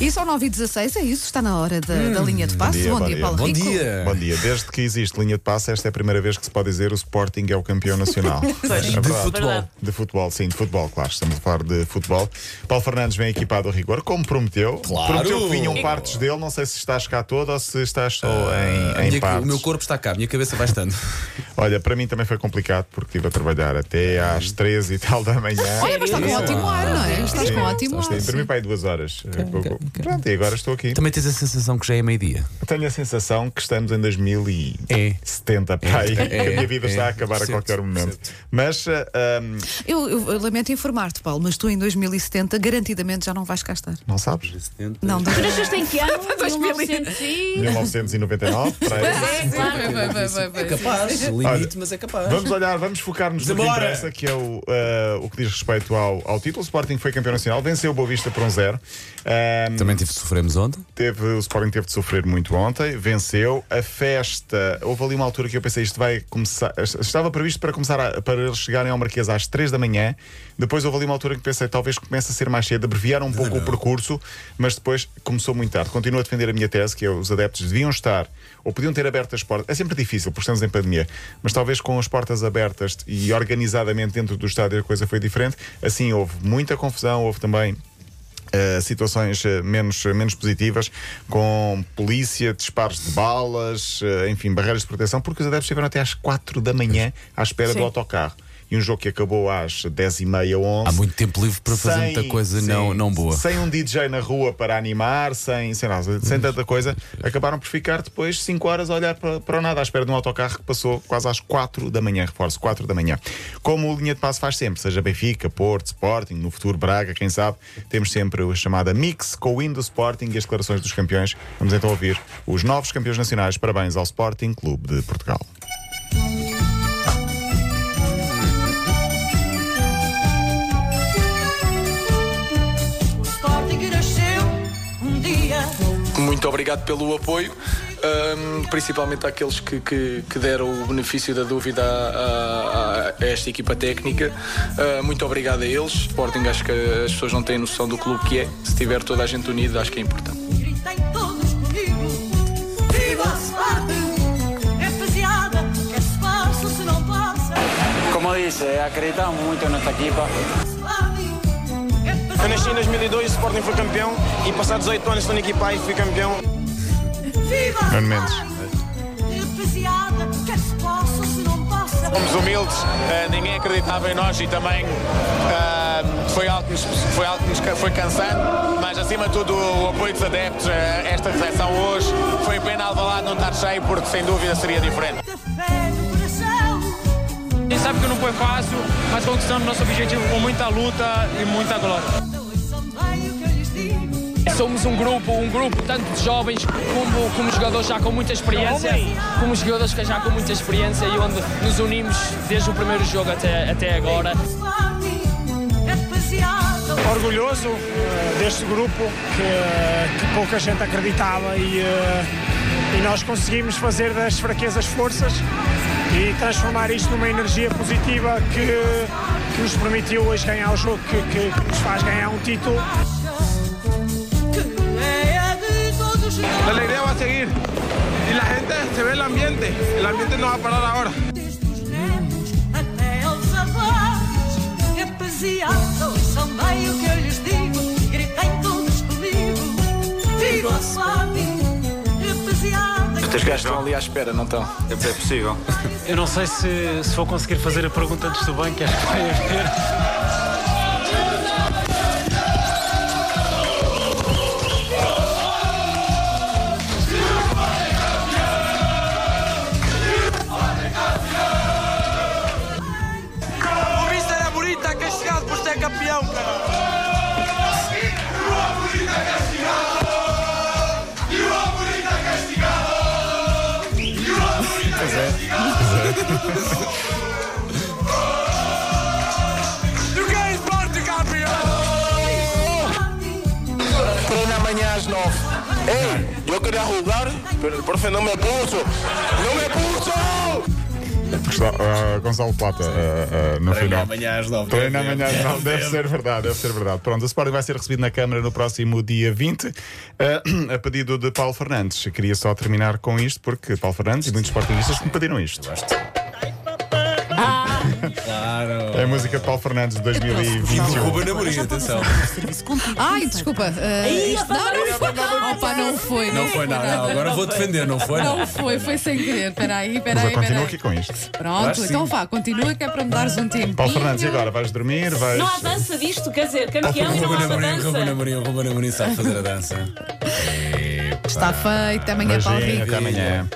E são 9 e 16 é isso? Está na hora da, da linha de passe. dia, Bom bom dia, dia. Paulo Bom Rico. dia. Bom dia. Desde que existe linha de passe, esta é a primeira vez que se pode dizer o Sporting é o campeão nacional. É De verdade. futebol. De futebol, sim, de futebol, claro. Estamos a falar de futebol. Paulo Fernandes vem equipado a rigor, como prometeu. Claro. Prometeu que vinham partes dele. Não sei se estás cá todo ou se estás só em, em Minha- partes. o meu corpo está cá, a minha cabeça vai estando. Olha, para mim também foi complicado porque estive a trabalhar até às 13 e tal da manhã. Olha, mas está com ótimo ar, não é? Estás com ótimo ar. para mim, para aí duas horas. Pronto, e agora estou aqui. Também tens a sensação que já é meio-dia. Tenho a sensação que estamos em 2070, É. para aí, É, que a minha vida é. está a acabar a qualquer momento. percebo. Mas ah, ahm, Eu, eu- eu lamento informar-te, Paulo, mas tu em 2070 garantidamente já não vais cá estar. não sabes? Não, Tu nasceste em que ano? 2000. 1900 e... 1999, para aí. É capaz, limite, mas é capaz. Vamos olhar, vamos focar-nos no que interessa, que é o, ah, o que diz respeito ao, ao título. O Sporting foi campeão nacional, venceu o Boa Vista por um zero. Também tive sofremos ontem. teve, o Sporting teve de sofrer muito ontem, venceu. A festa, houve ali uma altura que eu pensei isto vai começar. Estava previsto para começar a- para eles chegarem ao Marquês às 3 da manhã. Depois houve ali uma altura que pensei talvez comece a ser mais cedo, abreviaram um pouco o percurso, mas depois começou muito tarde. Continuo a defender a minha tese, que é os adeptos deviam estar ou podiam ter aberto as portas. É sempre difícil, porque estamos em pandemia, mas talvez com as portas abertas e organizadamente dentro do estádio a coisa foi diferente. Assim houve muita confusão, houve também. Uh, situações uh, menos, menos positivas, com polícia, disparos de balas, uh, enfim, barreiras de proteção, porque os adeptos estiveram até às 4 da manhã à espera Sim. do autocarro. E um jogo que acabou às 10 e meia, 11 Há muito tempo livre para fazer sem- muita coisa sim, não, não boa. Sem um DJ na rua para animar, sem, sem, nada, sem tanta coisa, acabaram por ficar depois 5 horas a olhar para, para o nada, à espera de um autocarro que passou quase às 4 da manhã, reforço, 4 da manhã. Como o linha de passo faz sempre, seja Benfica, Porto, Sporting, no futuro Braga, quem sabe, temos sempre a chamada mix com o hino do Sporting e as declarações dos campeões. Vamos então ouvir os novos campeões nacionais. Parabéns ao Sporting Clube de Portugal. Muito obrigado pelo apoio, ahm, principalmente àqueles que, que- que deram o benefício da dúvida a, a- a esta equipa técnica. Ah, muito obrigado a eles. Sporting, acho que as pessoas não têm noção do clube que é. Se tiver toda a gente unida, acho que é importante. Como dice, acreditamos muito nesta equipa. Eu nasci em faseada. 2002, o Sporting foi campeão e passados 18 anos estou na equipa e fui campeão. Viva Nuno Mendes. É. Fomos humildes, eh, ninguém acreditava em nós e também eh, foi algo que nos, foi, algo que nos foi cansando, mas acima de tudo o apoio dos adeptos, eh, esta recepção hoje, foi pena Alvalade não estar cheio porque sem dúvida seria diferente. A gente sabe que não foi fácil, mas conquistando nosso objetivo com muita luta e muita glória. Somos um grupo, um grupo tanto de jovens como, como jogadores já com muita experiência, como jogadores que já com muita experiência e onde nos unimos desde o primeiro jogo até, até agora. Orgulhoso eh, deste grupo que, que pouca gente acreditava e, eh, e nós conseguimos fazer das fraquezas forças e transformar isto numa energia positiva que, que nos permitiu hoje ganhar o jogo, que, que- que nos faz ganhar um título. Nós. alegría va a seguir y la gente se ve el ambiente, el ambiente no va a parar ahora. Os gajos estão ali à espera, não estão? É possível. Eu não sei se, se vou conseguir fazer a pergunta antes do banco, acho que vai haver. Campeão, cara. E que é Sporting campeão? Treina amanhã às nove. Ei, eu queria jogar, pero el profe não me puso. Não me puso! Ah, Gonçalo Plata, ah, ah, no Treina final. amanhã às nove. Treina Deve, amanhã, deve, não, deve deve. ser verdade, deve ser verdade. Pronto, o Sporting vai ser recebido na Câmara no próximo dia 20, ah, a pedido de Paulo Fernandes. Eu queria só terminar com isto, porque Paulo Fernandes e muitos sportingistas me pediram isto. Claro. É a música de Paulo Fernandes de E do 2021. Ruben Amorim, atenção. Ai, desculpa. isto- não, não foi. Opa, não foi. Não foi nada, não. Agora vou defender, não foi? Não foi, foi sem querer. Espera aí, espera Mas aí. eu continuo aqui com isto. Pronto, que então sim. vá, continua que é para me dares um tempo. Paulo Fernandes, e agora? Vais dormir? Vais. Não há dança disto, quer dizer, campeão e não Ruben há Amorim, Ruben dança. Amorim, Ruben Amorim sabe fazer a dança. Está feito. Amanhã, Paulo Beijinho, Rico. até amanhã.